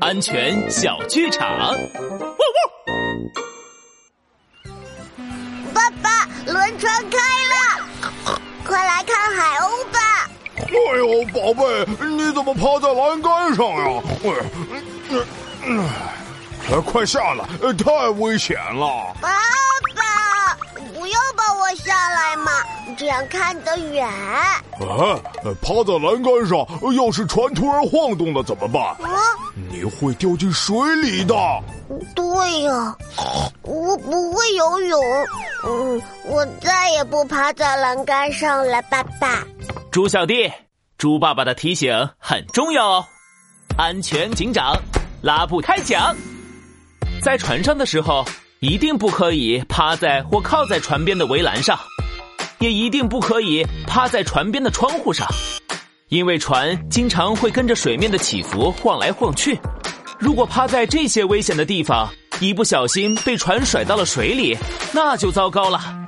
安全小剧场。爸爸，轮船开了，快来看海鸥吧！哎呦，宝贝，你怎么趴在栏杆上呀？哎，快下来，太危险了！爸爸，不要把我下来嘛，这样看得远。啊，趴在栏杆上，要是船突然晃动了怎么办？啊，你会掉进水里的。对呀，我不会游泳。嗯，我再也不趴在栏杆上了，爸爸。猪小弟，猪爸爸的提醒很重要哦。安全警长拉布开讲，在船上的时候，一定不可以趴在或靠在船边的围栏上，也一定不可以趴在船边的窗户上，因为船经常会跟着水面的起伏晃来晃去。如果趴在这些危险的地方，一不小心被船甩到了水里，那就糟糕了。